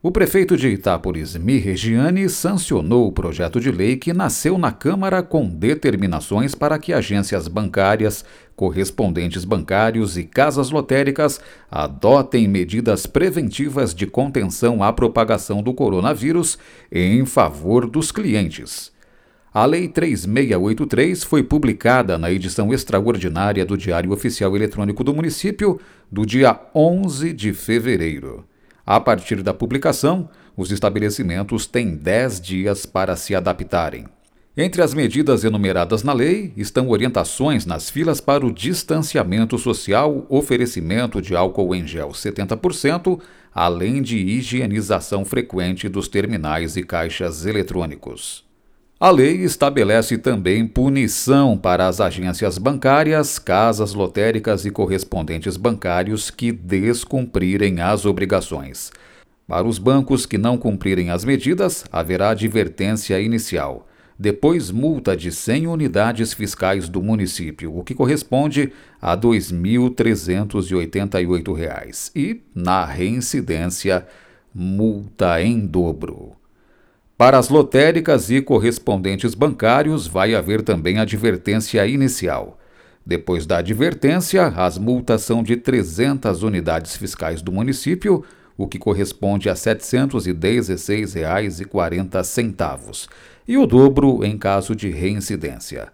O prefeito de Itápolis, Mirregiani, sancionou o projeto de lei que nasceu na Câmara com determinações para que agências bancárias, correspondentes bancários e casas lotéricas adotem medidas preventivas de contenção à propagação do coronavírus em favor dos clientes. A Lei 3683 foi publicada na edição extraordinária do Diário Oficial Eletrônico do Município do dia 11 de fevereiro. A partir da publicação, os estabelecimentos têm 10 dias para se adaptarem. Entre as medidas enumeradas na lei estão orientações nas filas para o distanciamento social, oferecimento de álcool em gel 70%, além de higienização frequente dos terminais e caixas eletrônicos. A lei estabelece também punição para as agências bancárias, casas lotéricas e correspondentes bancários que descumprirem as obrigações. Para os bancos que não cumprirem as medidas, haverá advertência inicial. Depois, multa de 100 unidades fiscais do município, o que corresponde a R$ 2.388. E, na reincidência, multa em dobro. Para as lotéricas e correspondentes bancários, vai haver também advertência inicial. Depois da advertência, as multas são de 300 unidades fiscais do município, o que corresponde a R$ 716,40, e o dobro em caso de reincidência.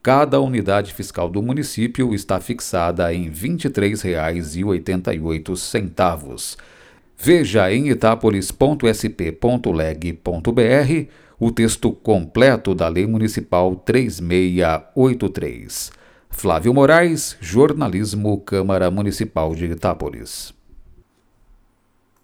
Cada unidade fiscal do município está fixada em R$ 23,88. Veja em itapolis.sp.leg.br o texto completo da Lei Municipal 3683. Flávio Moraes, Jornalismo, Câmara Municipal de Itápolis.